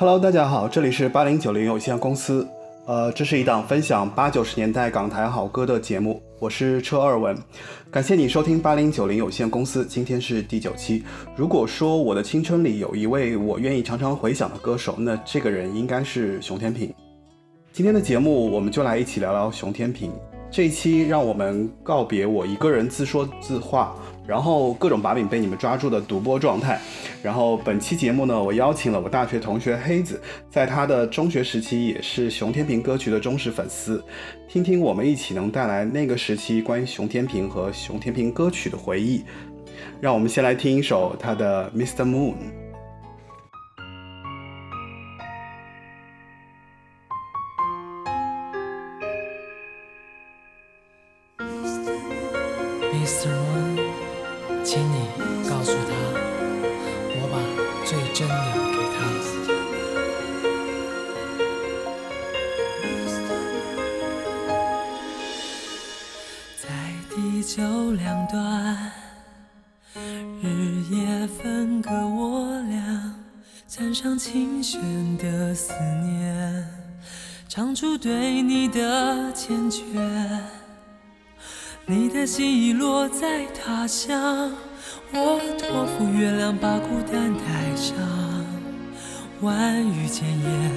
Hello，大家好，这里是八零九零有限公司。呃，这是一档分享八九十年代港台好歌的节目，我是车二文，感谢你收听八零九零有限公司，今天是第九期。如果说我的青春里有一位我愿意常常回想的歌手，那这个人应该是熊天平。今天的节目，我们就来一起聊聊熊天平。这一期让我们告别我一个人自说自话。然后各种把柄被你们抓住的独播状态。然后本期节目呢，我邀请了我大学同学黑子，在他的中学时期也是熊天平歌曲的忠实粉丝，听听我们一起能带来那个时期关于熊天平和熊天平歌曲的回忆。让我们先来听一首他的《Mr. Moon》。在他乡，我托付月亮把孤单带上，万语千言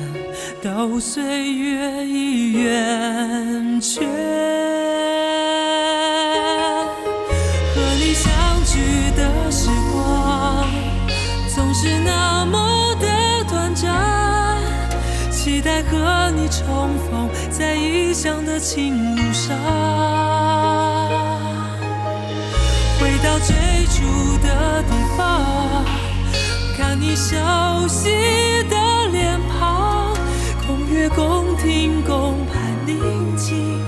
都岁月已圆缺。和你相聚的时光，总是那么的短暂，期待和你重逢。在异乡的情路到最初的地方，看你熟悉的脸庞，共月共听共盼宁静。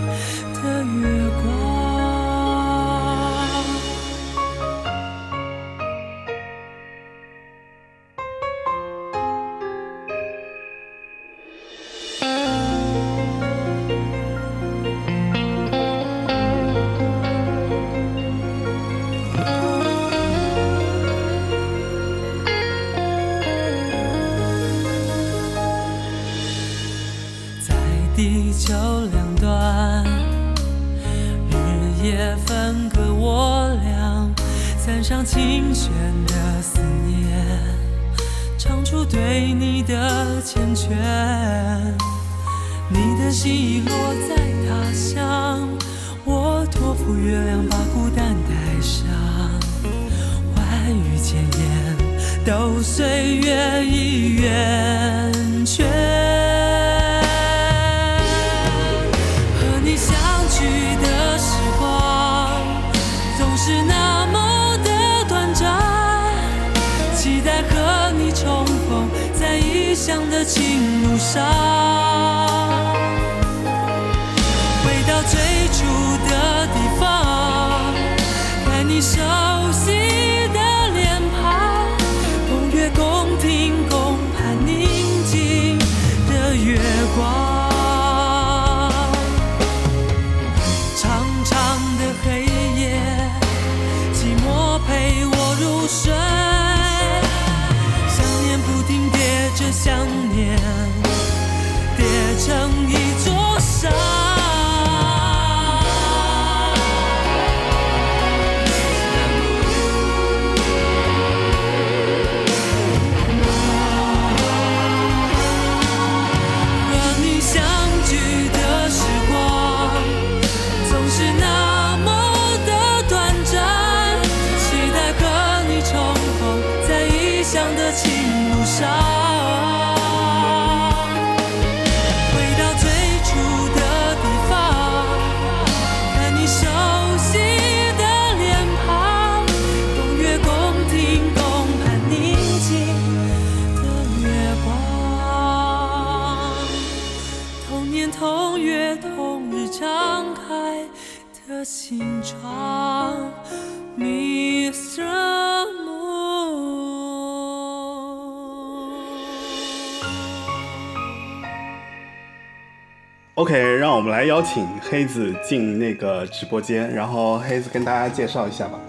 让我们来邀请黑子进那个直播间，然后黑子跟大家介绍一下吧。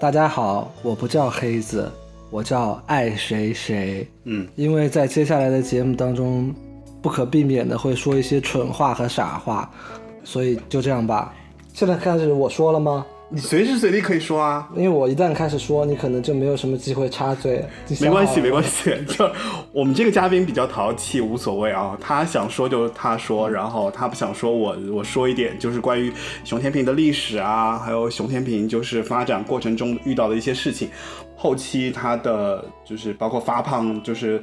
大家好，我不叫黑子，我叫爱谁谁。嗯，因为在接下来的节目当中，不可避免的会说一些蠢话和傻话，所以就这样吧。现在开始我说了吗？你随时随地可以说啊，因为我一旦开始说，你可能就没有什么机会插嘴。没关系，没关系。就我们这个嘉宾比较淘气，无所谓啊，他想说就他说，然后他不想说，我我说一点，就是关于熊天平的历史啊，还有熊天平就是发展过程中遇到的一些事情，后期他的就是包括发胖，就是。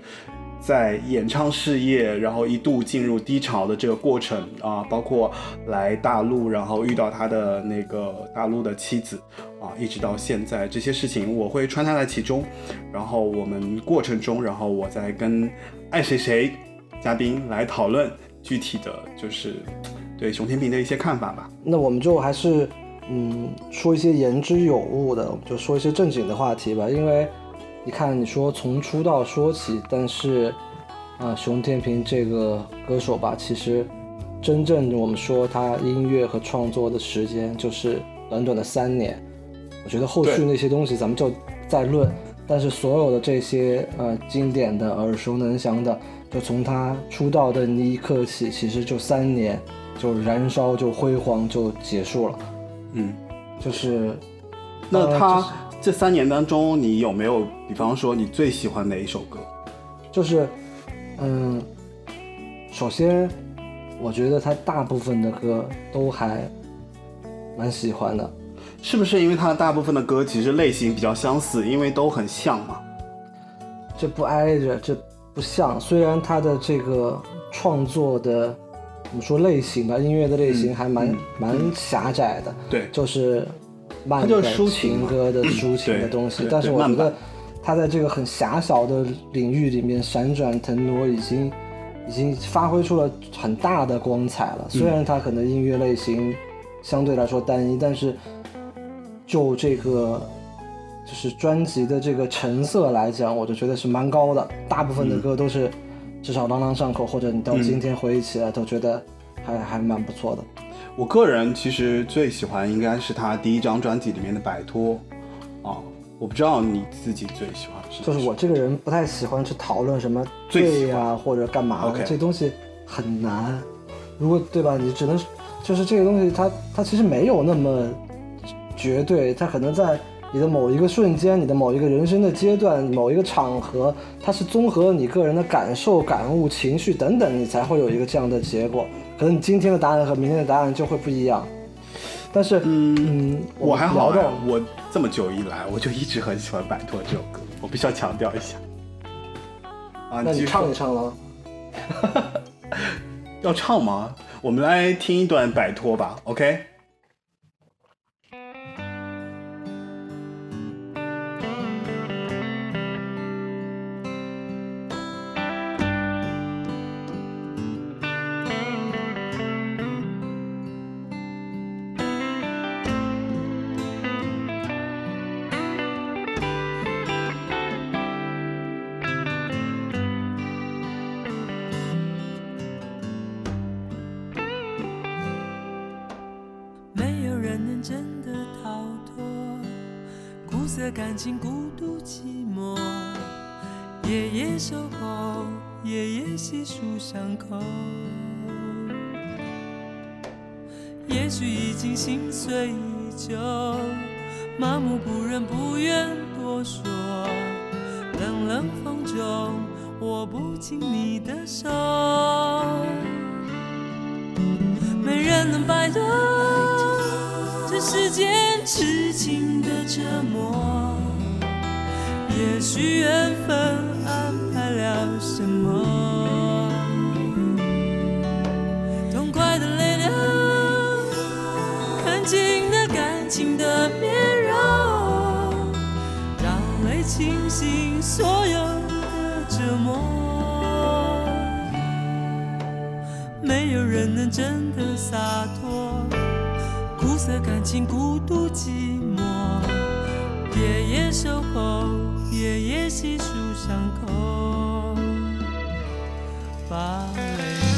在演唱事业，然后一度进入低潮的这个过程啊，包括来大陆，然后遇到他的那个大陆的妻子啊，一直到现在这些事情，我会穿插在其中。然后我们过程中，然后我再跟爱谁谁嘉宾来讨论具体的就是对熊天平的一些看法吧。那我们就还是嗯说一些言之有物的，我们就说一些正经的话题吧，因为。你看，你说从出道说起，但是，啊，熊天平这个歌手吧，其实真正我们说他音乐和创作的时间就是短短的三年。我觉得后续那些东西咱们就再论，但是所有的这些呃经典的、耳熟能详的，就从他出道的那一刻起，其实就三年，就燃烧、就辉煌、就结束了。嗯，就是，那他。这三年当中，你有没有，比方说你最喜欢哪一首歌？就是，嗯，首先，我觉得他大部分的歌都还蛮喜欢的。是不是因为他大部分的歌其实类型比较相似，因为都很像嘛？这不挨着，这不像。虽然他的这个创作的，我们说类型吧，音乐的类型还蛮蛮狭窄的。对，就是。慢的情歌的抒情的东西，但是我觉得他在这个很狭小的领域里面闪转腾挪，已经已经发挥出了很大的光彩了。虽然他可能音乐类型相对来说单一，但是就这个就是专辑的这个成色来讲，我就觉得是蛮高的。大部分的歌都是至少朗朗上口，或者你到今天回忆起来都觉得还还蛮不错的。我个人其实最喜欢应该是他第一张专辑里面的《摆脱》啊，我不知道你自己最喜欢是。就是我这个人不太喜欢去讨论什么对呀或者干嘛的，这东西很难。如果对吧，你只能就是这个东西，它它其实没有那么绝对，它可能在你的某一个瞬间、你的某一个人生的阶段、某一个场合，它是综合你个人的感受、感悟、情绪等等，你才会有一个这样的结果。可能今天的答案和明天的答案就会不一样，但是，嗯，我还好，我这么久以来，我就一直很喜欢《摆脱》这首歌，我必须要强调一下。啊，那你唱一唱了？要唱吗？我们来听一段《摆脱》吧，OK。经心碎已久，麻木不仁，不愿多说。冷冷风中，握不紧你的手，没人能摆脱这世间痴情的折磨。也许缘分安排了什么，情的面容，让泪清醒所有的折磨。没有人能真的洒脱，苦涩感情孤独寂寞，夜夜守候。夜夜细数伤口，把泪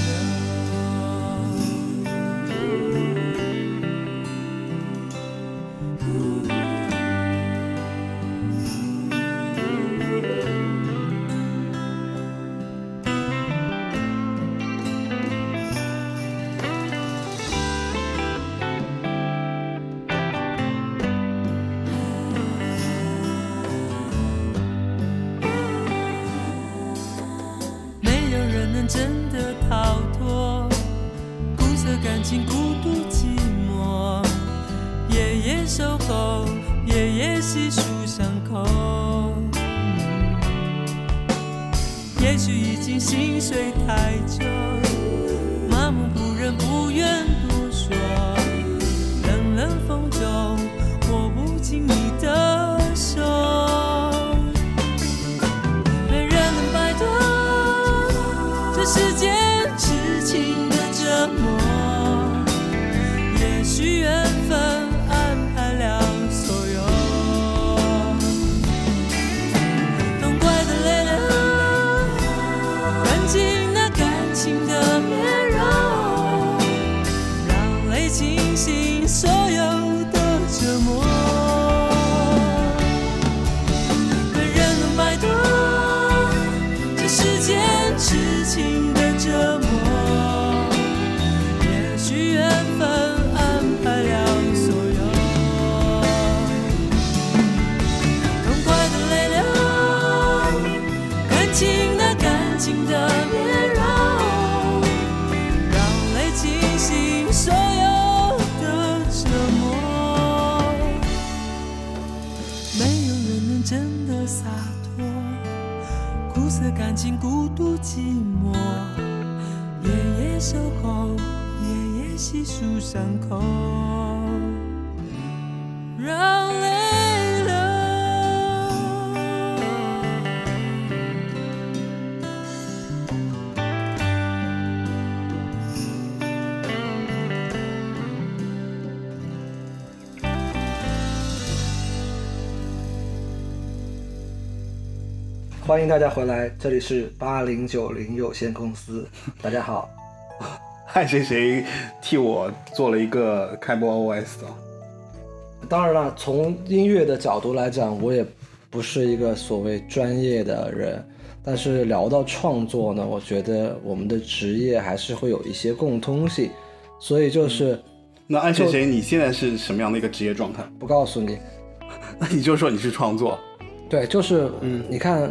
苦涩感情，孤独寂寞，夜夜守候，夜夜细数伤口，欢迎大家回来，这里是八零九零有限公司，大家好。嗨谁谁替我做了一个开播 OS 哦。当然了，从音乐的角度来讲，我也不是一个所谓专业的人，但是聊到创作呢，我觉得我们的职业还是会有一些共通性，所以就是那爱谁谁，你现在是什么样的一个职业状态？不告诉你。那 你就说你是创作，对，就是嗯，你看，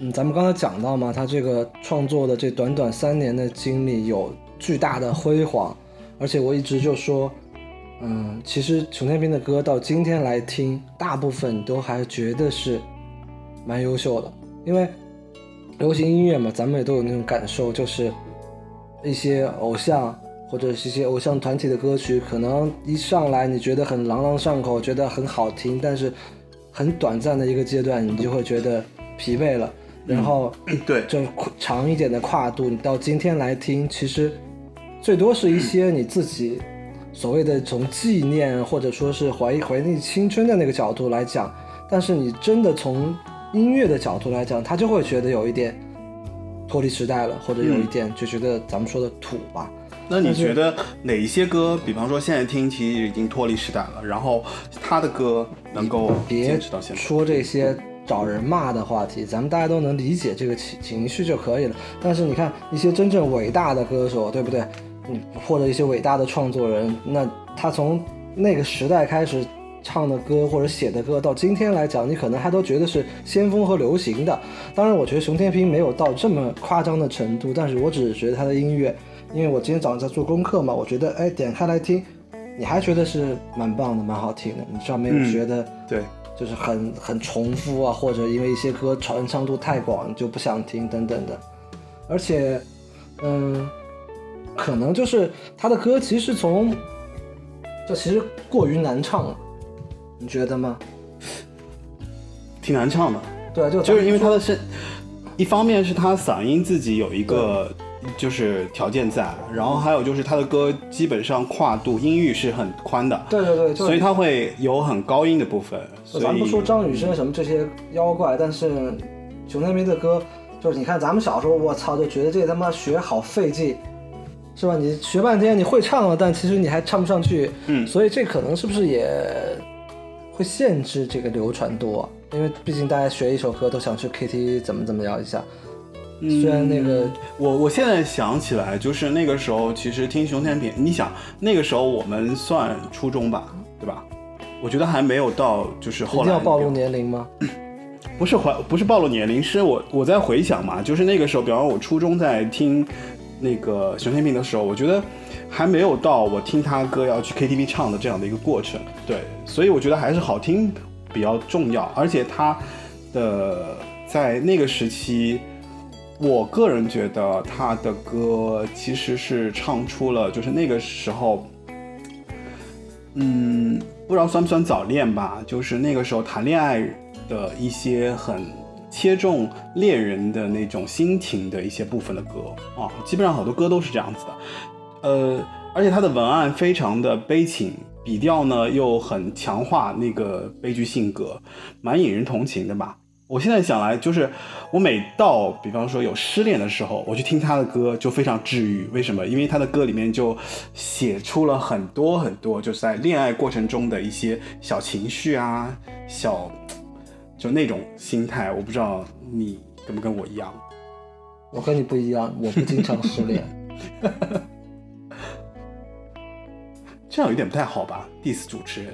嗯，咱们刚才讲到嘛，他这个创作的这短短三年的经历有巨大的辉煌，而且我一直就说，嗯，其实熊天平的歌到今天来听，大部分都还觉得是蛮优秀的，因为流行音乐嘛，咱们也都有那种感受，就是一些偶像或者是一些偶像团体的歌曲，可能一上来你觉得很朗朗上口，觉得很好听，但是很短暂的一个阶段，你就会觉得疲惫了，然后对，就长一点的跨度，你到今天来听，其实最多是一些你自己所谓的从纪念或者说是怀忆怀念青春的那个角度来讲，但是你真的从音乐的角度来讲，他就会觉得有一点脱离时代了，或者有一点就觉得咱们说的土吧。那你觉得哪一些歌，比方说现在听其实已经脱离时代了，然后他的歌能够别坚持到现在？说这些找人骂的话题，咱们大家都能理解这个情情绪就可以了。但是你看一些真正伟大的歌手，对不对？你或者一些伟大的创作人，那他从那个时代开始唱的歌或者写的歌，到今天来讲，你可能还都觉得是先锋和流行的。当然，我觉得熊天平没有到这么夸张的程度，但是我只是觉得他的音乐，因为我今天早上在做功课嘛，我觉得哎点开来听，你还觉得是蛮棒的，蛮好听的，你知道没有嗯觉得？对，就是很很重复啊，或者因为一些歌传唱度太广就不想听等等的，而且，嗯，可能就是他的歌其实从，就其实过于难唱了，你觉得吗？挺难唱的，对啊，就就是因为他的的声，一方面是他嗓音自己有一个就是条件在，然后还有就是他的歌基本上跨度音域是很宽的，对对对，就所以他会有很高音的部分，咱不说张雨生什么这些妖怪，但是熊天平的歌，就是你看咱们小时候，我操，就觉得这他妈学好费劲，是吧？你学半天你会唱了，但其实你还唱不上去，嗯所以这可能是不是也会限制这个流传度啊？因为毕竟大家学一首歌都想去 KTV 怎么怎么样一下，虽然那个我我现在想起来，就是那个时候，其实听熊天平，你想那个时候我们算初中吧，对吧？我觉得还没有到就是后来暴露年龄吗？不是怀不是暴露年龄，是我我在回想嘛，就是那个时候，比方说我初中在听那个熊天平的时候，我觉得还没有到我听他歌要去 KTV 唱的这样的一个过程，对，所以我觉得还是好听比较重要，而且他的在那个时期，我个人觉得他的歌其实是唱出了就是那个时候。嗯，不知道算不算早恋吧，就是那个时候谈恋爱的一些很切中恋人的那种心情的一些部分的歌啊，基本上好多歌都是这样子的。呃，而且他的文案非常的悲情，笔调呢又很强化那个悲剧性格，蛮引人同情的吧。我现在想来，就是我每到，比方说有失恋的时候，我去听他的歌就非常治愈。为什么？因为他的歌里面就写出了很多很多，就是在恋爱过程中的一些小情绪啊，小就那种心态。我不知道你跟不跟我一样。我跟你不一样，我不经常失恋。这样有点不太好吧？diss 主持人。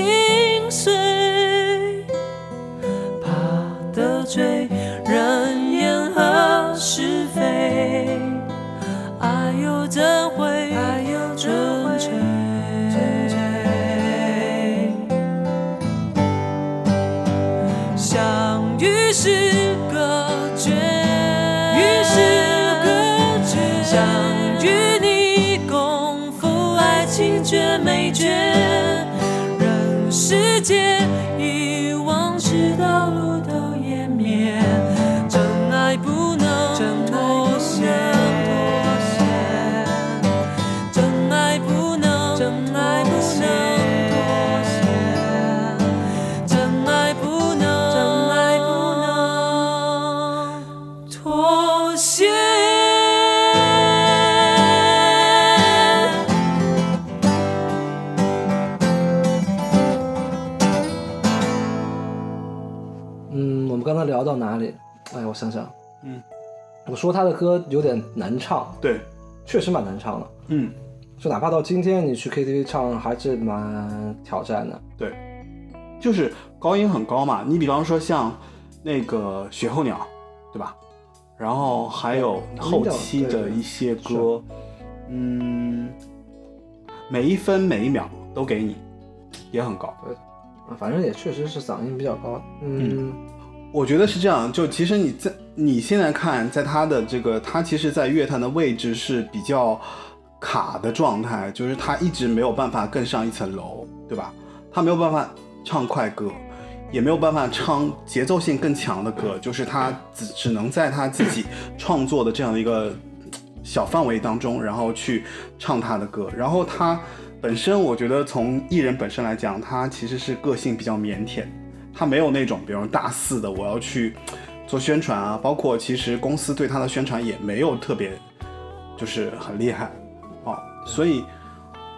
不想想，嗯，我说他的歌有点难唱，对，确实蛮难唱的。嗯，就哪怕到今天，你去 KTV 唱还是蛮挑战的。对，就是高音很高嘛。你比方说像那个雪候鸟，对吧？然后还有后期的一些歌，嗯，每一分每一秒都给你，也很高。对反正也确实是嗓音比较高。嗯，我觉得是这样，就其实你在你现在看，在他的这个，他其实，在乐坛的位置是比较卡的状态，就是他一直没有办法更上一层楼，对吧？他没有办法唱快歌，也没有办法唱节奏性更强的歌，就是他只只能在他自己创作的这样的一个小范围当中，然后去唱他的歌。然后他本身，我觉得从艺人本身来讲，他其实是个性比较腼腆，他没有那种比如大肆的我要去 做宣传啊，包括其实公司对他的宣传也没有特别就是很厉害哦，所以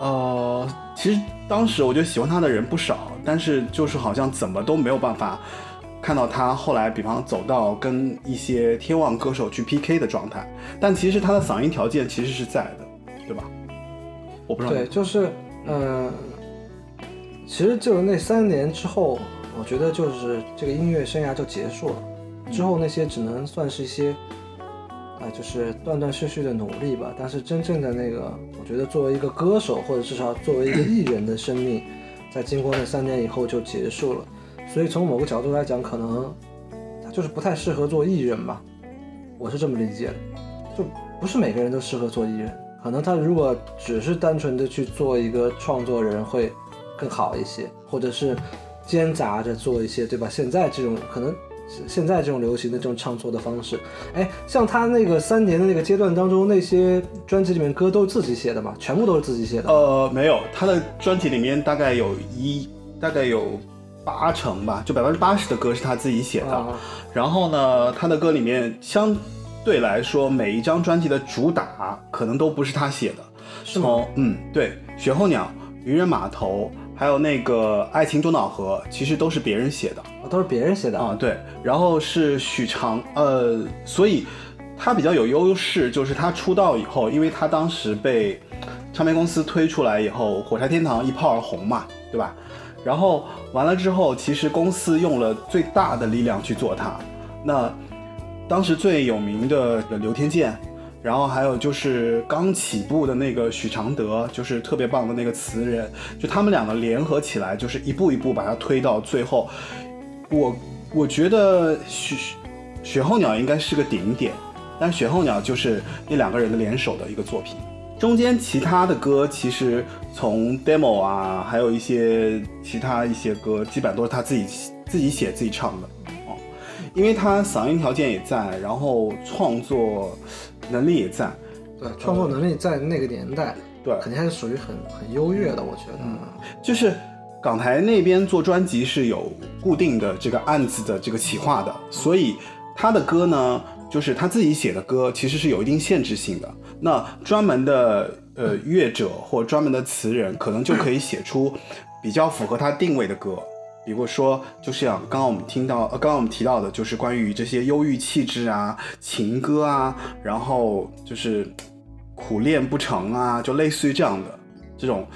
呃，其实当时我觉得喜欢他的人不少，但是就是好像怎么都没有办法看到他后来，比方走到跟一些天王歌手去 PK 的状态，但其实他的嗓音条件其实是在的，对吧？我不知道，对，就是嗯、其实就是那三年之后，我觉得就是这个音乐生涯就结束了。之后那些只能算是一些，啊、就是断断续续的努力吧。但是真正的那个，我觉得作为一个歌手，或者至少作为一个艺人的生命，在经过那三年以后就结束了。所以从某个角度来讲，可能他就是不太适合做艺人吧。我是这么理解的，就不是每个人都适合做艺人。可能他如果只是单纯的去做一个创作人会更好一些，或者是兼杂着做一些，对吧？现在这种可能现在这种流行的这种唱作的方式，哎，像他那个三年的那个阶段当中，那些专辑里面歌都是自己写的嘛，全部都是自己写的。呃，没有，他的专辑里面大概有一大概有八成吧，就百分之八十的歌是他自己写的。啊，然后呢，他的歌里面相对来说，每一张专辑的主打可能都不是他写的。是吗？从嗯，对，雪候鸟、渔人码头，还有那个爱情多瑙河，其实都是别人写的。哦都是别人写的。啊，对，然后是许长，呃，所以他比较有优势，就是他出道以后，因为他当时被唱片公司推出来以后，火柴天堂一炮而红嘛，对吧？然后完了之后，其实公司用了最大的力量去做他。那当时最有名的刘天健，然后还有就是刚起步的那个许常德，就是特别棒的那个词人，就他们两个联合起来，就是一步一步把他推到最后。我我觉得雪雪候鸟应该是个顶点，但雪候鸟就是那两个人的联手的一个作品。中间其他的歌其实从 demo 啊，还有一些其他一些歌，基本都是他自己自己写自己唱的哦，因为他嗓音条件也在，然后创作能力也在，对，创作能力在那个年代，对，肯定还是属于很很优越的，我觉得。就是港台那边做专辑是有固定的这个案子的这个企划的，所以他的歌呢，就是他自己写的歌，其实是有一定限制性的。那专门的呃 乐者或专门的词人，可能就可以写出比较符合他定位的歌。比如说，就是像刚刚我们听到，呃，刚刚我们提到的，就是关于这些忧郁气质啊、情歌啊，然后就是苦练不成啊，就类似于这样的这种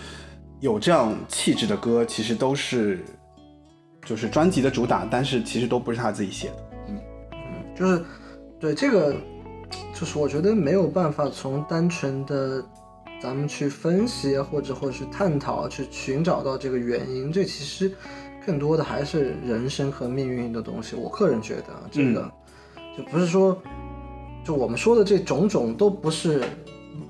有这样气质的歌，其实都是就是专辑的主打，但是其实都不是他自己写的。嗯嗯就是对这个，就是我觉得没有办法从单纯的咱们去分析，或者或者去探讨，去寻找到这个原因。这其实更多的还是人生和命运的东西。我个人觉得啊，这个、就不是说，就我们说的这种种都不是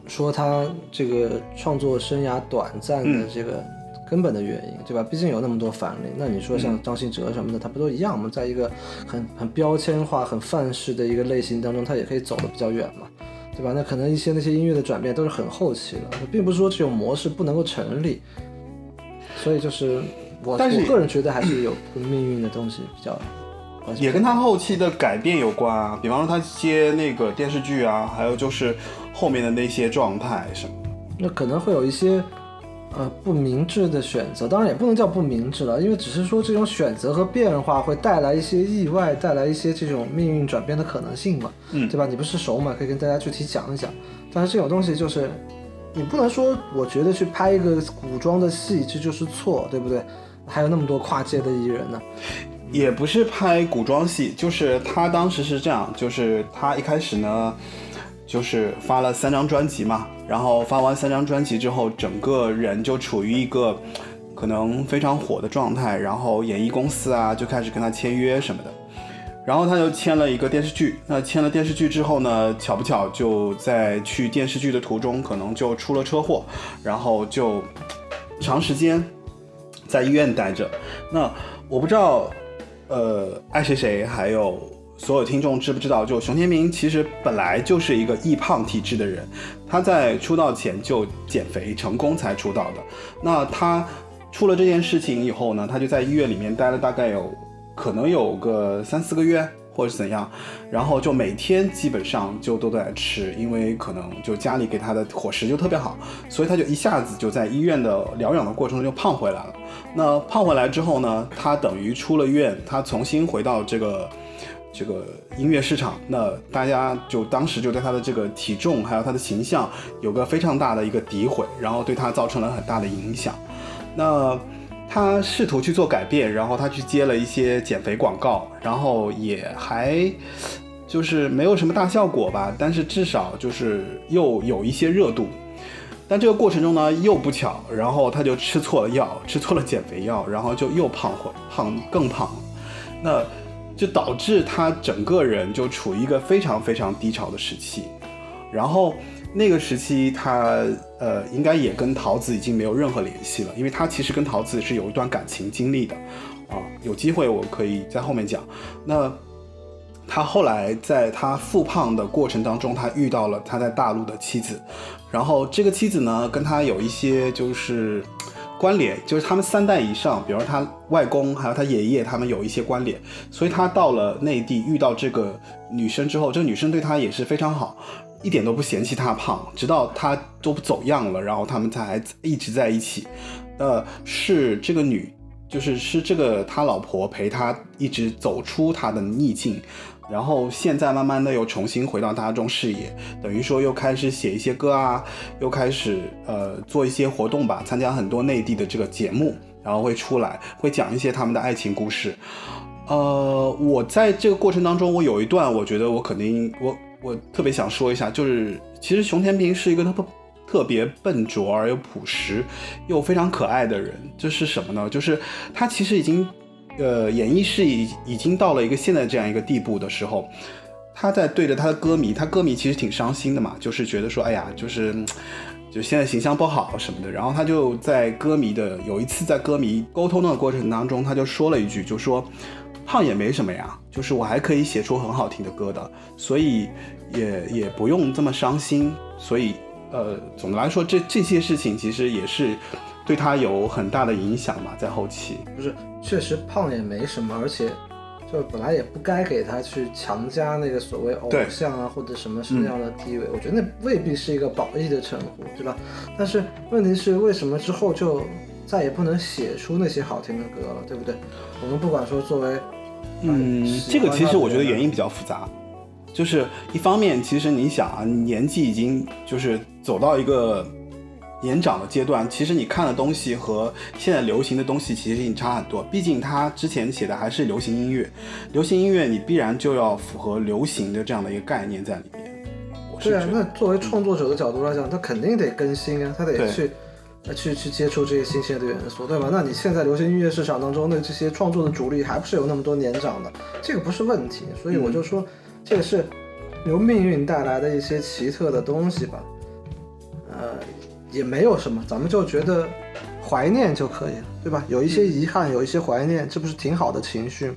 说他这个创作生涯短暂的嗯这个根本的原因，对吧？毕竟有那么多反例。那你说像张信哲什么的，他不都一样吗？在一个很很标签化、很范式的一个类型当中，他也可以走得比较远嘛，对吧？那可能一些那些音乐的转变都是很后期的，并不是说这种模式不能够成立。所以就是我但是我个人觉得还是有跟命运的东西比较。也跟他后期的改变有关啊，比方说他接那个电视剧啊，还有就是后面的那些状态什么的。那可能会有一些呃不明智的选择，当然也不能叫不明智了，因为只是说这种选择和变化会带来一些意外，带来一些这种命运转变的可能性嘛，嗯对吧？你不是熟嘛，可以跟大家具体讲一讲。但是这种东西就是你不能说，我觉得去拍一个古装的戏这就是错，对不对？还有那么多跨界的艺人呢，也不是拍古装戏，就是他当时是这样，就是他一开始呢，就是发了三张专辑嘛，然后发完三张专辑之后，整个人就处于一个可能非常火的状态，然后演艺公司啊就开始跟他签约什么的，然后他就签了一个电视剧。那签了电视剧之后呢，巧不巧就在去电视剧的途中，可能就出了车祸，然后就长时间在医院待着。那我不知道，呃，爱谁谁还有。所有听众知不知道？就熊天明其实本来就是一个易胖体质的人，他在出道前就减肥成功才出道的。那他出了这件事情以后呢，他就在医院里面待了大概有可能有个三四个月，或者是怎样，然后就每天基本上就都在吃，因为可能就家里给他的伙食就特别好，所以他就一下子就在医院的疗养的过程中就胖回来了。那胖回来之后呢，他等于出了院，他重新回到这个。这个音乐市场，那大家就当时就对他的这个体重还有他的形象有个非常大的一个诋毁，然后对他造成了很大的影响。那他试图去做改变，然后他去接了一些减肥广告，然后也还就是没有什么大效果吧，但是至少就是又有一些热度。但这个过程中呢，又不巧，然后他就吃错了药，吃错了减肥药，然后就又胖回胖更胖。那。就导致他整个人就处于一个非常非常低潮的时期，然后那个时期他呃应该也跟桃子已经没有任何联系了，因为他其实跟桃子是有一段感情经历的，啊，有机会我可以在后面讲。那他后来在他复胖的过程当中，他遇到了他在大陆的妻子，然后这个妻子呢跟他有一些就是。关联就是他们三代以上，比如他外公还有他爷爷，他们有一些关联，所以他到了内地遇到这个女生之后，这个女生对他也是非常好，一点都不嫌弃他胖，直到他都不走样了，然后他们才一直在一起。呃，是这个女，就是是这个他老婆陪他一直走出他的逆境。然后现在慢慢的又重新回到大众视野，等于说又开始写一些歌啊，又开始呃做一些活动吧，参加很多内地的这个节目，然后会出来会讲一些他们的爱情故事。呃，我在这个过程当中，我有一段我觉得我肯定我我特别想说一下，就是其实熊天平是一个特特别笨拙而又朴实又非常可爱的人。这是什么呢？就是他其实已经。呃，演艺是已已经到了一个现在这样一个地步的时候，他在对着他的歌迷，他歌迷其实挺伤心的嘛，就是觉得说，哎呀，就是就现在形象不好什么的。然后他就在歌迷的有一次在歌迷沟通的过程当中，他就说了一句，就说胖也没什么呀，就是我还可以写出很好听的歌的，所以也也不用这么伤心。所以呃，总的来说，这这些事情其实也是。对他有很大的影响嘛，在后期不是，确实胖也没什么，而且就本来也不该给他去强加那个所谓偶像啊或者什么什么样的地位，我觉得那未必是一个褒义的称呼，对吧？但是问题是为什么之后就再也不能写出那些好听的歌了，对不对？我们不管说作为，嗯，这个其实我觉得原因比较复杂，就是一方面其实你想啊，年纪已经就是走到一个。年长的阶段，其实你看的东西和现在流行的东西其实已经差很多。毕竟他之前写的还是流行音乐，流行音乐你必然就要符合流行的这样的一个概念在里面。对啊，那作为创作者的角度来讲，他肯定得更新啊，他得去去去接触这些新鲜的元素，对吧？那你现在流行音乐市场当中的这些创作的主力，还不是有那么多年长的？这个不是问题，所以我就说，这个是由命运带来的一些奇特的东西吧。呃。也没有什么，咱们就觉得怀念就可以了，对吧？有一些遗憾，有一些怀念，这不是挺好的情绪？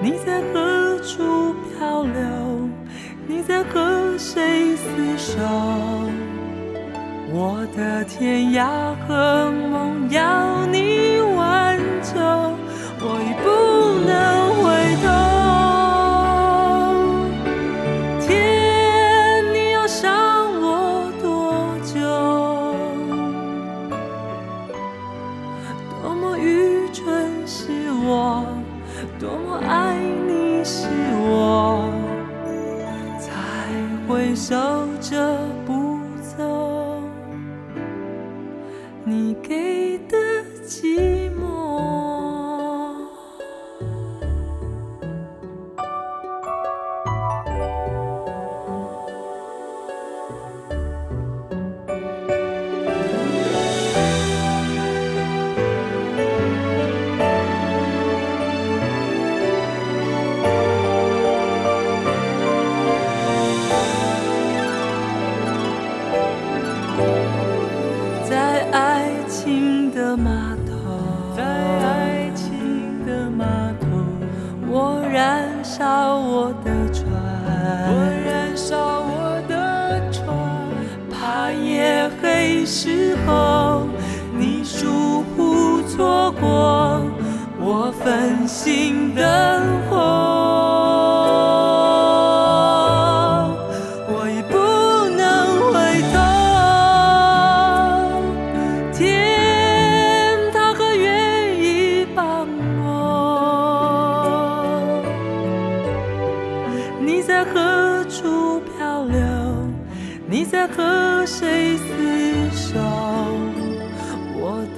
你在何处漂流？你在和谁厮守？我的天涯和梦要你挽救，我已不能会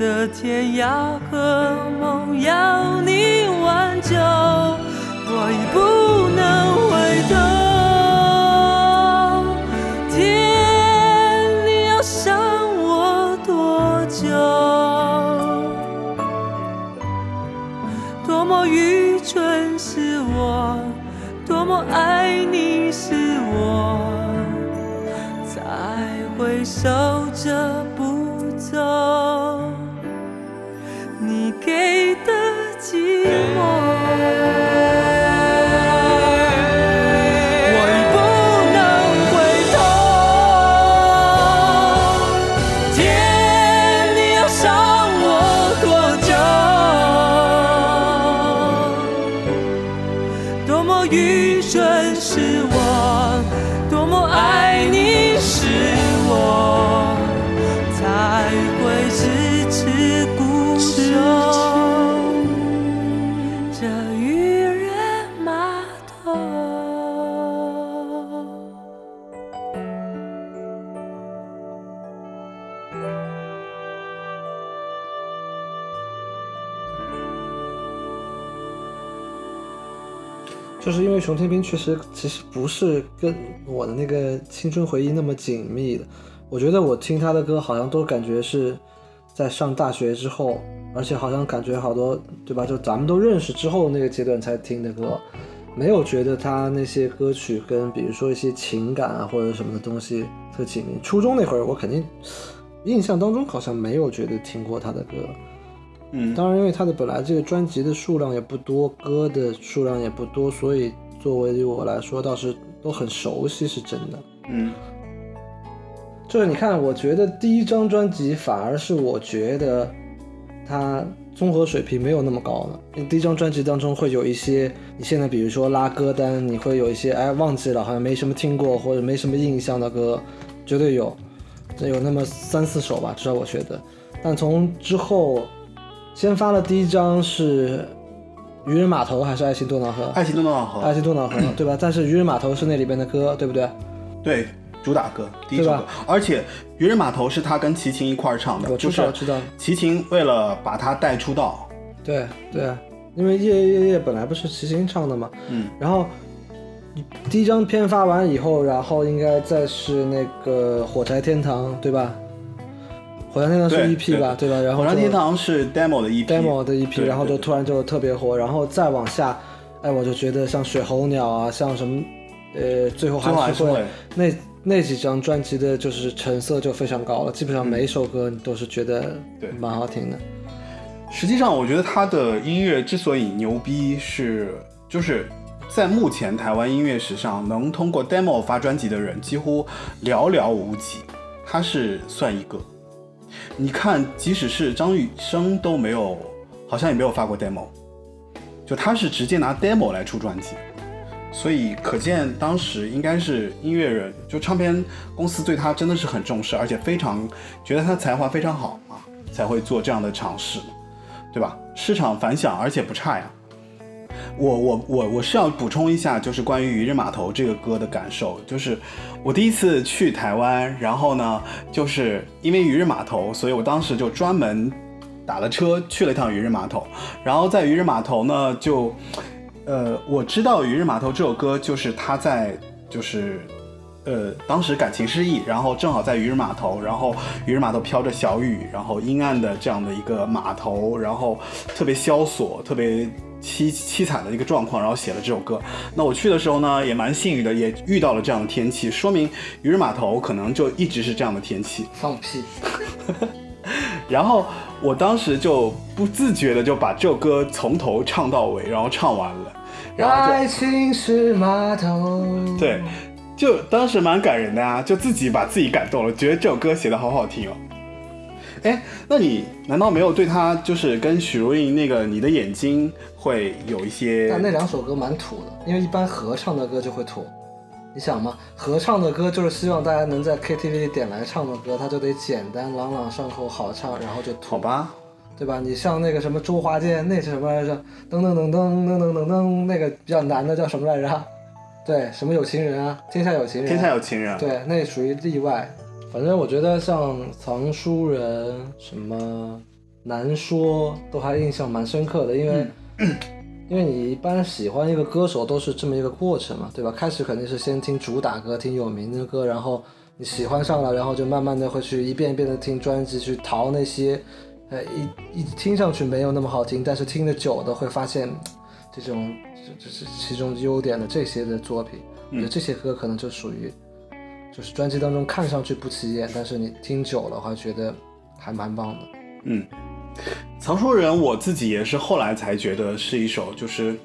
的天涯和梦要你挽救，我已不能回头。天，你要伤我多久？多么愚蠢是我，多么爱你是我，再回首熊天平确实其实不是跟我的那个青春回忆那么紧密的，我觉得我听他的歌好像都感觉是在上大学之后，而且好像感觉好多对吧？就咱们都认识之后那个阶段才听的歌，没有觉得他那些歌曲跟比如说一些情感啊或者什么的东西特紧密。初中那会儿我肯定印象当中好像没有觉得听过他的歌，嗯，当然，因为他的本来这个专辑的数量也不多，歌的数量也不多，所以作为于我来说倒是都很熟悉，是真的。嗯就是你看，我觉得第一张专辑反而是我觉得它综合水平没有那么高的。因为第一张专辑当中会有一些，你现在比如说拉歌单，你会有一些哎忘记了，好像没什么听过或者没什么印象的歌，绝对有。有那么三四首吧，至少我觉得。但从之后，先发的第一张是渔人码头还是爱情多瑙河？爱情多瑙河，爱情多瑙河，对吧？但是渔人码头是那里边的歌，对不对？对，主打歌第一首歌，而且渔人码头是他跟齐秦一块儿唱的，我就是知道，知道。齐秦为了把他带出道，对对啊，因为夜夜夜本来不是齐秦唱的嘛，嗯，然后第一张片发完以后，然后应该再是那个火柴天堂，对吧？火山天堂是 EP 吧，对吧？然后火就山天堂是 demo 的 EP demo 的 EP，然后就突然就特别火，然后再往下，哎，我就觉得像水候鸟啊，像什么，呃，最后还还是会那那几张专辑的就是成色就非常高了，基本上每一首歌你都是觉得嗯对蛮好听的。实际上，我觉得他的音乐之所以牛逼是，就是在目前台湾音乐史上，能通过 demo 发专辑的人几乎寥寥无几，他是算一个。你看，即使是张雨生都没有，好像也没有发过 demo，就他是直接拿 demo 来出专辑，所以可见当时应该是音乐人，就唱片公司对他真的是很重视，而且非常觉得他才华非常好嘛，才会做这样的尝试。对吧？市场反响而且不差呀。我我我我是要补充一下，就是关于《渔人码头》这个歌的感受，就是我第一次去台湾，然后呢，就是因为渔人码头，所以我当时就专门打了车去了一趟渔人码头，然后在渔人码头呢，就呃，我知道《渔人码头》这首歌就是他在就是呃，当时感情失意，然后正好在渔人码头，然后渔人码头飘着小雨，然后阴暗的这样的一个码头，然后特别萧索、特别凄凄惨的一个状况，然后写了这首歌。那我去的时候呢，也蛮幸运的，也遇到了这样的天气，说明渔人码头可能就一直是这样的天气。放屁！然后我当时就不自觉的就把这首歌从头唱到尾，然后唱完了，然后就爱情是码头。对，就当时蛮感人的啊，就自己把自己感动了，觉得这首歌写的好好听哦。哎，那你难道没有对他就是跟许茹芸那个《你的眼睛》会有一些但那两首歌蛮土的，因为一般合唱的歌就会土。你想嘛，合唱的歌就是希望大家能在 KTV 里点来唱的歌，它就得简单朗朗上口，好唱，然后就土好，吧？对吧？你像那个什么周华健，那是什么来着？噔噔噔噔噔噔噔噔，那个比较难的叫什么来着？对，什么有情人啊？天下有情人。天下有情人，对，那属于例外。反正我觉得像藏书人、什么难说，都还印象蛮深刻的，因为、因为你一般喜欢一个歌手都是这么一个过程嘛，对吧？开始肯定是先听主打歌，听有名的歌，然后你喜欢上了，然后就慢慢的会去一遍一遍的听专辑，去淘那些，呃，一一听上去没有那么好听，但是听得久的会发现这种这这是其中优点的这些的作品，我觉得这些歌可能就属于。就是专辑当中看上去不起眼，但是你听久了话，觉得还蛮棒的。嗯，藏书人我自己也是后来才觉得是一首就是，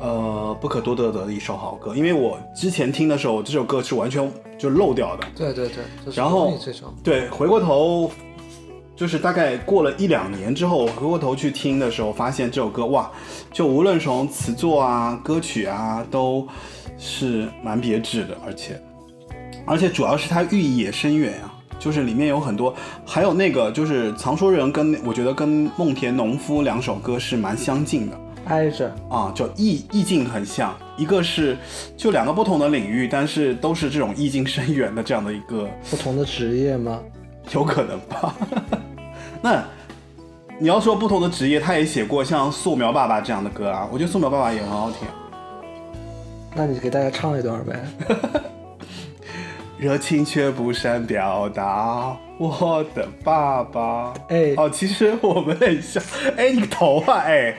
呃，不可多得的一首好歌，因为我之前听的时候，这首歌是完全就漏掉的。对对对，就是然后对，回过头，就是大概过了一两年之后，我回过头去听的时候，发现这首歌哇，就无论从词作啊、歌曲啊，都是蛮别致的，而且，而且主要是它寓意也深远啊。就是里面有很多，还有那个就是藏书人跟我觉得跟梦田农夫两首歌是蛮相近的挨着。啊，就意意境很像，一个是就两个不同的领域，但是都是这种意境深远的这样的一个不同的职业吗？有可能吧。那你要说不同的职业，他也写过像《素描爸爸》这样的歌啊，我觉得《素描爸爸》也很好听。那你给大家唱一段呗。热情却不善表达，我的爸爸。哎哦，其实我们很像。哎，你个头啊，哎。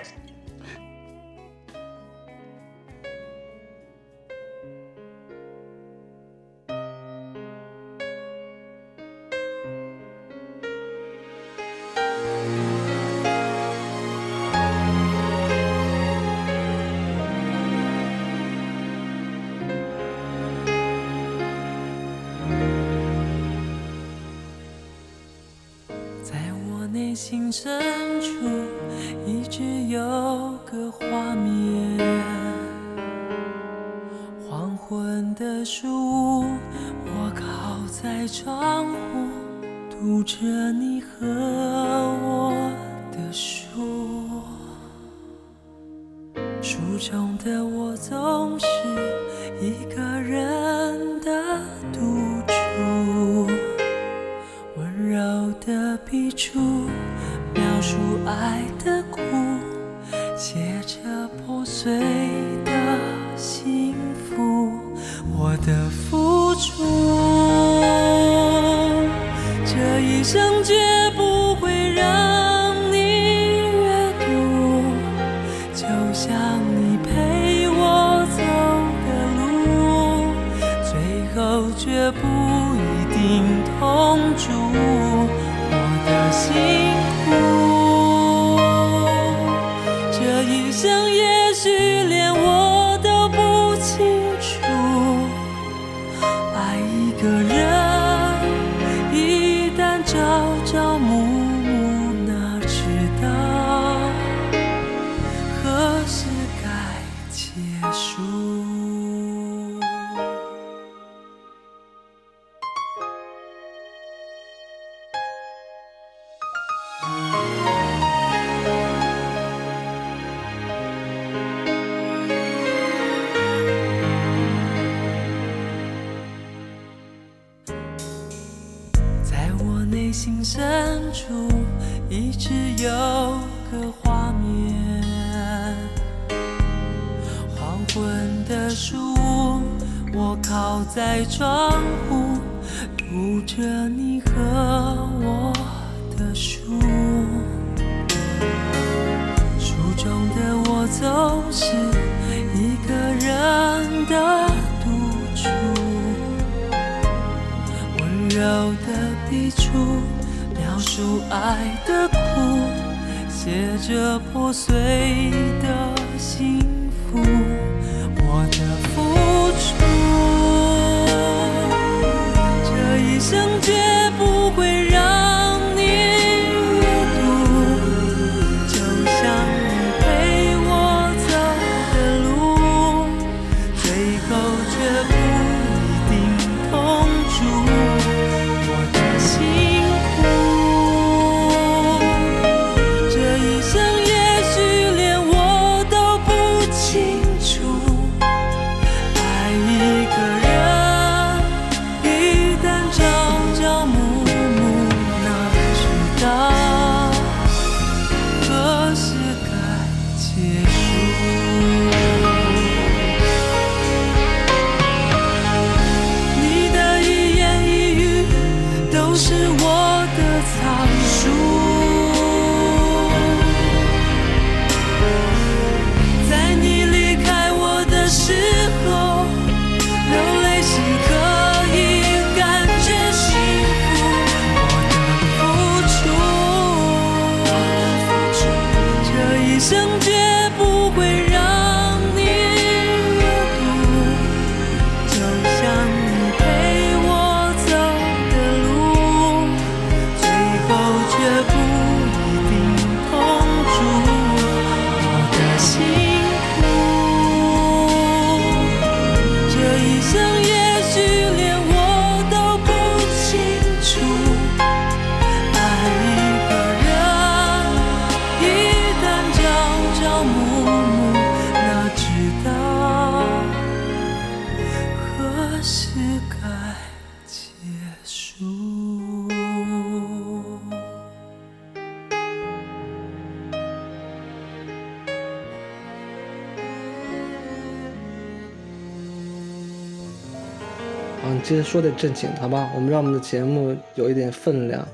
说点正经的，好吧？我们让我们的节目有一点分量。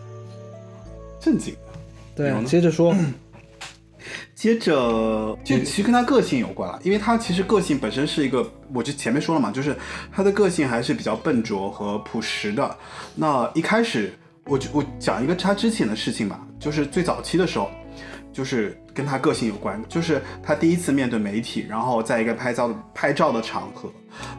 正经的。对接着说，接着，就其实跟他个性有关了，因为他其实个性本身是一个，我就前面说了嘛，就是他的个性还是比较笨拙和朴实的。那一开始，我就我讲一个他之前的事情吧，就是最早期的时候，就是跟他个性有关，就是他第一次面对媒体，然后在一个拍照的拍照的场合，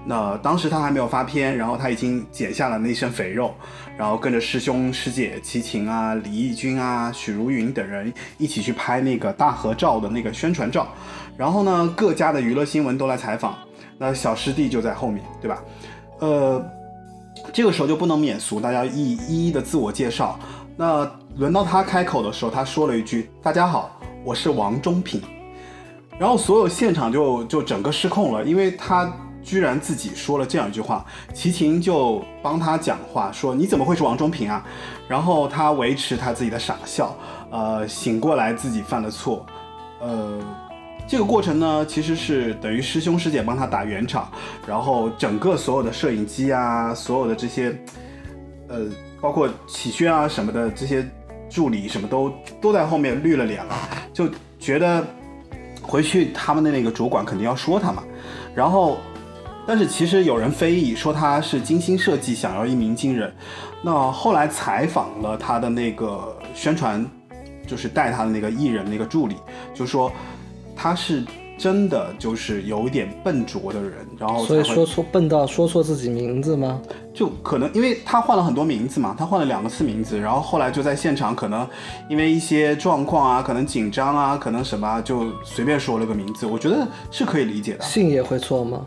那当时他还没有发片，然后他已经减下了那身肥肉，然后跟着师兄师姐齐秦啊、李翊君啊、许茹芸等人一起去拍那个大合照的那个宣传照，然后呢，各家的娱乐新闻都来采访，那小师弟就在后面，对吧？呃，这个时候就不能免俗，大家一一一的自我介绍。那轮到他开口的时候，他说了一句：“大家好，我是王中平。”然后所有现场就就整个失控了，因为他居然自己说了这样一句话，齐秦就帮他讲话说：“你怎么会是王中平啊？”然后他维持他自己的傻笑，呃，醒过来自己犯了错，呃，这个过程呢，其实是等于师兄师姐帮他打圆场，然后整个所有的摄影机啊，所有的这些，呃，包括启轩啊什么的这些助理什么都都在后面绿了脸了，就觉得回去他们的那个主管肯定要说他嘛，然后。但是其实有人非议说他是精心设计，想要一鸣惊人。那后来采访了他的那个宣传，就是带他的那个艺人那个助理，就说他是真的就是有一点笨拙的人，然后所以说错笨到说错自己名字吗？就可能因为他换了很多名字嘛，他换了两个次名字，然后后来就在现场可能因为一些状况啊，可能紧张啊，可能什么就随便说了个名字，我觉得是可以理解的。姓也会错吗？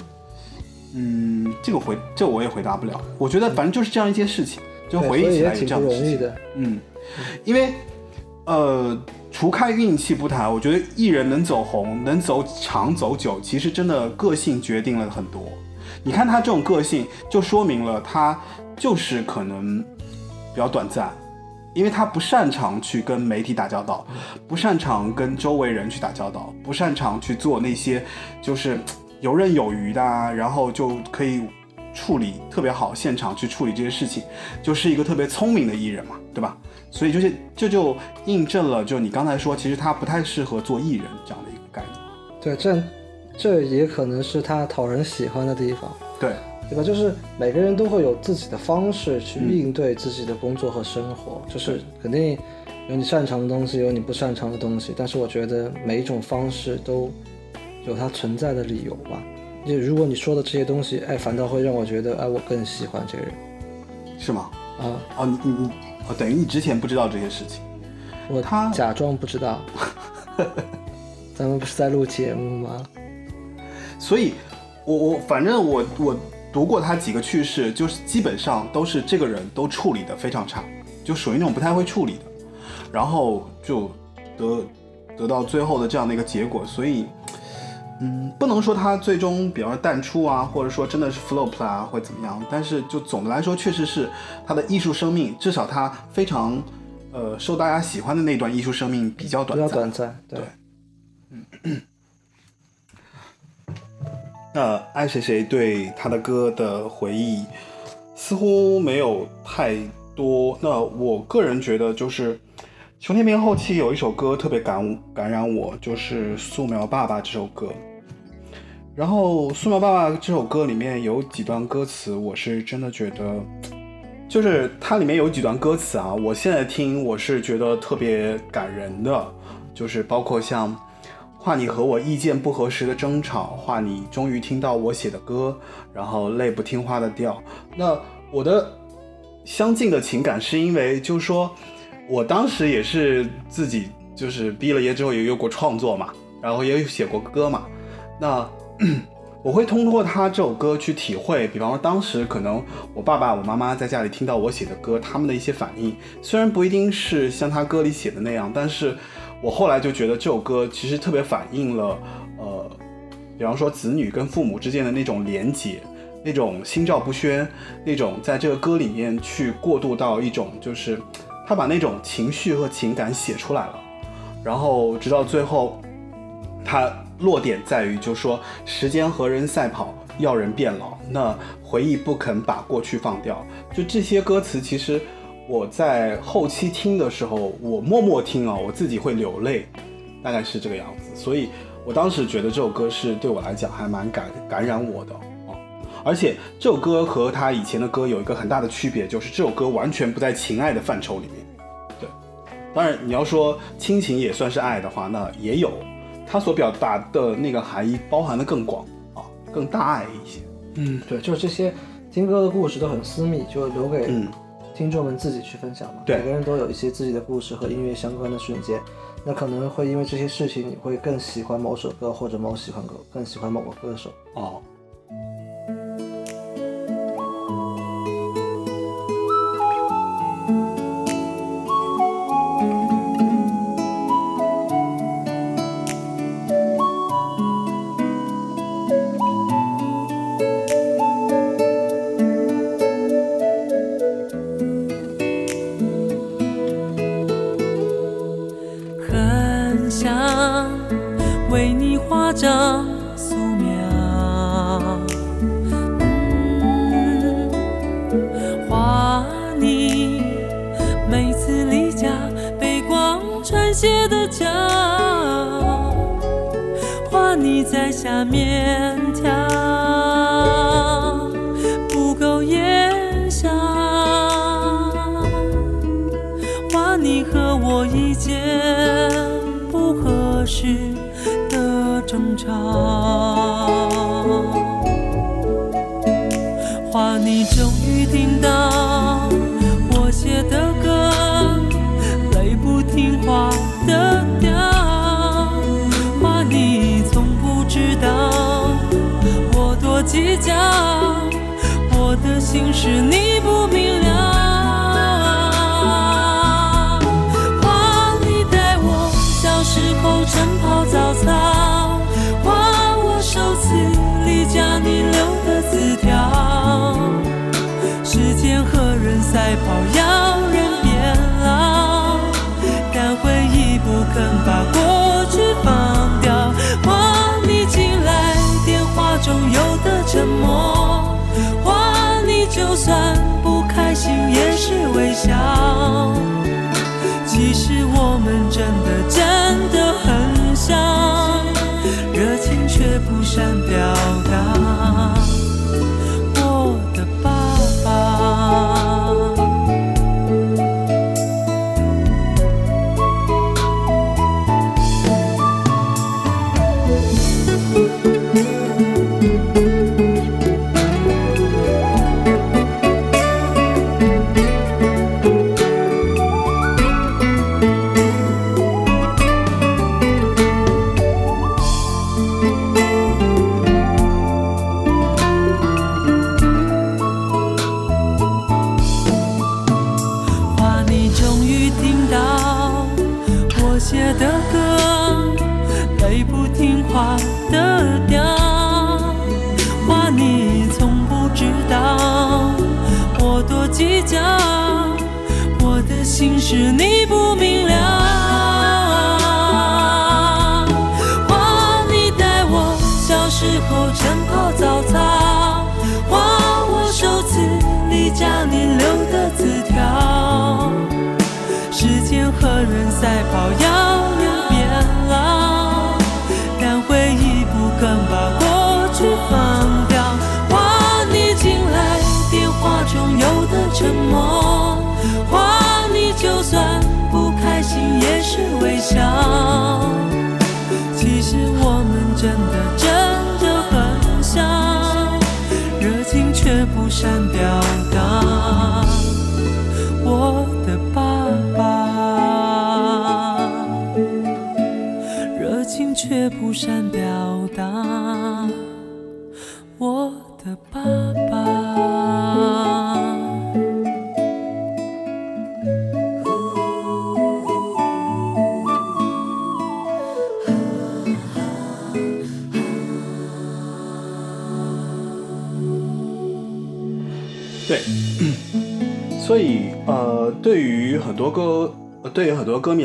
嗯，这个回这我也回答不了。我觉得反正就是这样一件事情，就回忆起来也这样容易的。嗯，因为呃，除开运气不谈，我觉得艺人能走红、能走长走久，其实真的个性决定了很多。你看他这种个性，就说明了他就是可能比较短暂，因为他不擅长去跟媒体打交道，不擅长跟周围人去打交道，不擅长去做那些就是。游刃有余的，啊然后就可以处理特别好，现场去处理这些事情，就是一个特别聪明的艺人嘛，对吧？所以就是这就印证了，就你刚才说，其实他不太适合做艺人这样的一个概念。对，这这也可能是他讨人喜欢的地方。对，对吧？就是每个人都会有自己的方式去应对自己的工作和生活，就是肯定有你擅长的东西，有你不擅长的东西，但是我觉得每一种方式都。有它存在的理由吧？就如果你说的这些东西，哎，反倒会让我觉得，哎，我更喜欢这个人，是吗？啊，哦，你你你，哦，等于你之前不知道这些事情，我他假装不知道，咱们不是在录节目吗？所以，我我反正我我读过他几个趣事，就是基本上都是这个人都处理的非常差，就属于那种不太会处理的，然后就得得到最后的这样的一个结果，所以。嗯，不能说他最终比方说淡出啊，或者说真的是 flop 啊，或怎么样，但是就总的来说，确实是他的艺术生命，至少他非常，呃，受大家喜欢的那段艺术生命比较短暂。比较短暂，对。嗯。那爱谁谁对他的歌的回忆似乎没有太多。那我个人觉得，就是熊天平后期有一首歌特别感感染我，就是《素描爸爸》这首歌。然后《素描爸爸》这首歌里面有几段歌词，我是真的觉得，就是它里面有几段歌词啊，我现在听我是觉得特别感人的，就是包括像“画你和我意见不合时的争吵”，“画你终于听到我写的歌”，然后“泪不听话的掉”。那我的相近的情感是因为，就是说我当时也是自己就是毕了业之后也有过创作嘛，然后也有写过歌嘛，那。我会通过他这首歌去体会，比方说当时可能我爸爸、我妈妈在家里听到我写的歌，他们的一些反应，虽然不一定是像他歌里写的那样，但是我后来就觉得这首歌其实特别反映了，呃，比方说子女跟父母之间的那种连结，那种心照不宣，那种在这个歌里面去过渡到一种，就是他把那种情绪和情感写出来了，然后直到最后，他。落点在于，就说时间和人赛跑，要人变老。那回忆不肯把过去放掉，就这些歌词，其实我在后期听的时候，我默默听啊，我自己会流泪，大概是这个样子。所以我当时觉得这首歌是对我来讲还蛮感感染我的啊。而且这首歌和他以前的歌有一个很大的区别，就是这首歌完全不在情爱的范畴里面。对，当然你要说亲情也算是爱的话，那也有。他所表达的那个含义包含的更广啊，更大爱一些。嗯，对，就是这些听歌的故事都很私密，就留给听众们自己去分享嘛。对，每个人都有一些自己的故事和音乐相关的瞬间，那可能会因为这些事情，你会更喜欢某首歌，或者某喜欢歌，更喜欢某个歌手。哦。这素描，嗯，画你每次离家背光穿鞋的脚，画你在下面。微笑。其实我们真的真的很像，热情却不善表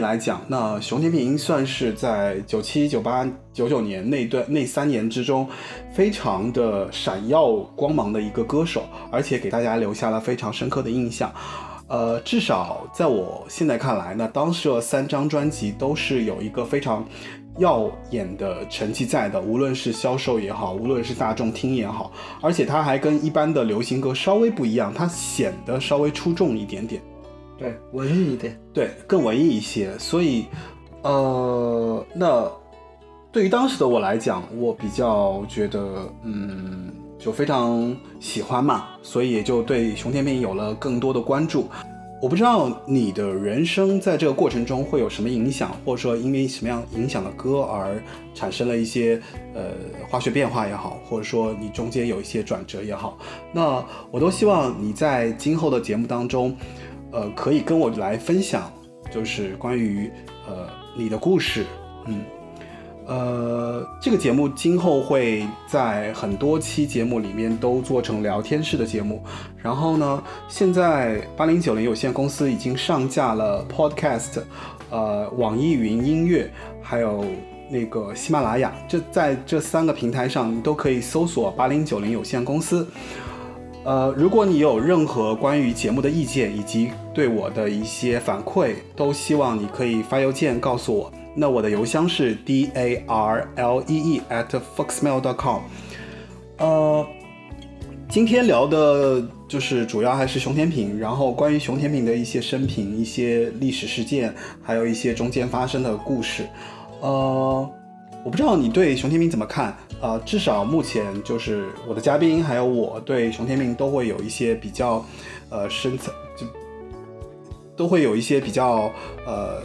来讲，那熊天平算是在九七、九八、九九年那段那三年之中，非常的闪耀光芒的一个歌手，而且给大家留下了非常深刻的印象。呃，至少在我现在看来呢，当时的三张专辑都是有一个非常耀眼的成绩在的，无论是销售也好，无论是大众听也好，而且它还跟一般的流行歌稍微不一样，它显得稍微出众一点点，对，文艺一点。对，更文艺一些。所以，呃，那对于当时的我来讲，我比较觉得，嗯，就非常喜欢嘛，所以也就对熊天平有了更多的关注。我不知道你的人生在这个过程中会有什么影响，或者说因为什么样影响的歌而产生了一些呃化学变化也好，或者说你中间有一些转折也好，那我都希望你在今后的节目当中，呃，可以跟我来分享，就是关于呃你的故事，嗯。呃，这个节目今后会在很多期节目里面都做成聊天式的节目。然后呢，现在八零九零有限公司已经上架了 Podcast，呃，网易云音乐，还有那个喜马拉雅，这在这三个平台上你都可以搜索八零九零有限公司。呃，如果你有任何关于节目的意见以及对我的一些反馈，都希望你可以发邮件告诉我。那我的邮箱是 d a r l e e at foxmail dot com。呃，今天聊的就是主要还是熊天平，然后关于熊天平的一些生平、一些历史事件，还有一些中间发生的故事。呃，我不知道你对熊天平怎么看？呃，至少目前就是我的嘉宾还有我对熊天平都会有一些比较呃深层，就都会有一些比较呃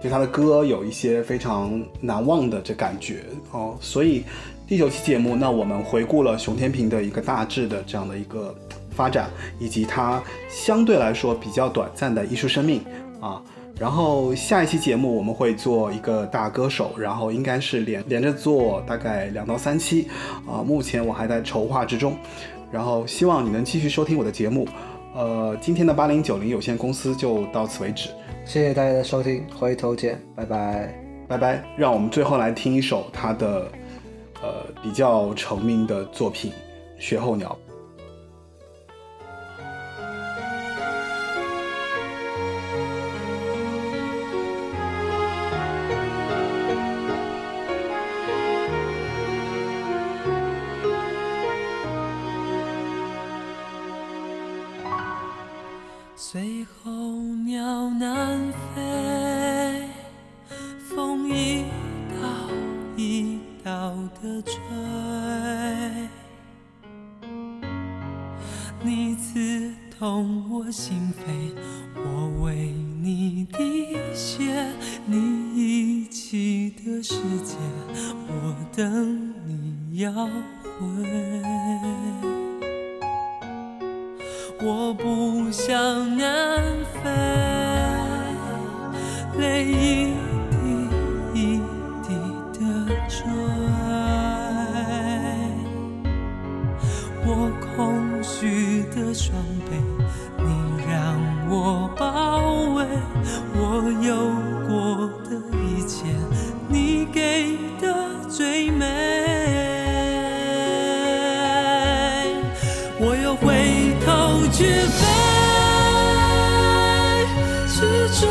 对他的歌有一些非常难忘的这感觉哦，所以。第九期节目，那我们回顾了熊天平的一个大致的这样的一个发展，以及他相对来说比较短暂的艺术生命啊。然后下一期节目我们会做一个大歌手，然后应该是连连着做大概两到三期啊。目前我还在筹划之中，然后希望你能继续收听我的节目。呃，今天的八零九零有限公司就到此为止，谢谢大家的收听，回头见，拜拜，拜拜。让我们最后来听一首他的。呃，比较成名的作品《雪候鸟》。追，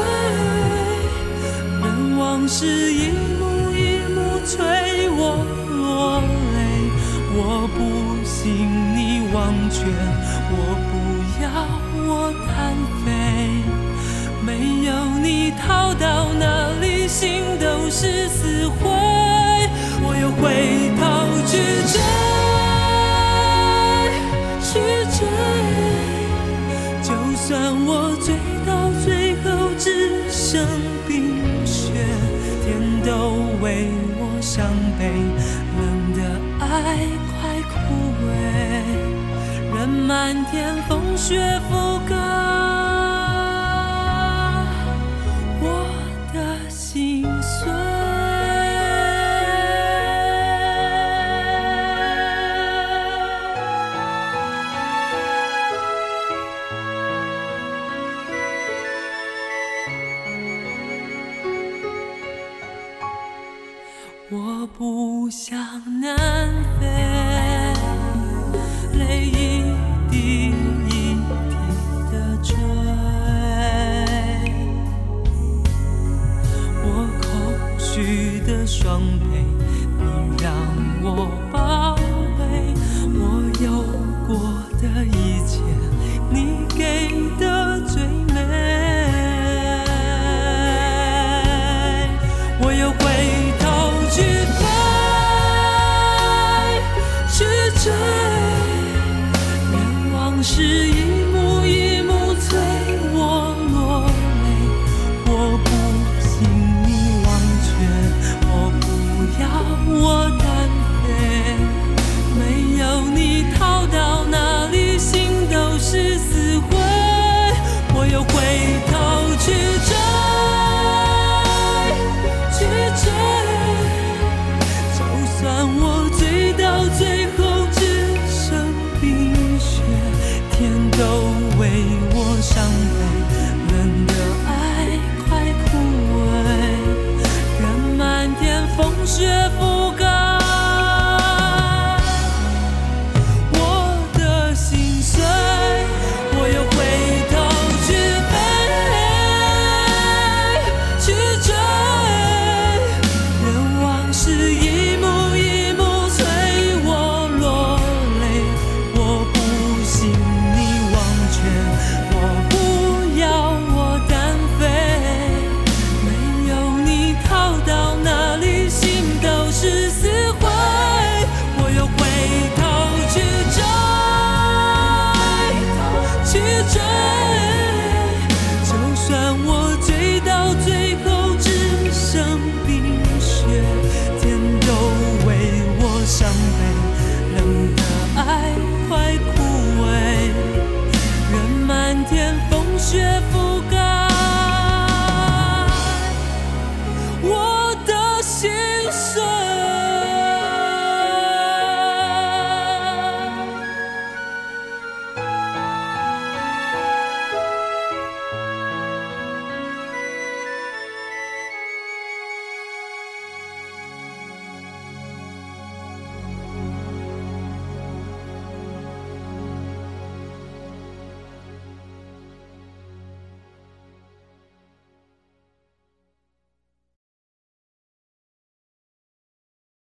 任往事一幕一幕催我落泪。我不信你。忘却，我不要我单飞，没有你逃到哪里，心都是死灰。我又回头去追，去追，就算我追到最生冰雪，天都为我伤悲，冷的爱快枯萎。任漫天风雪覆盖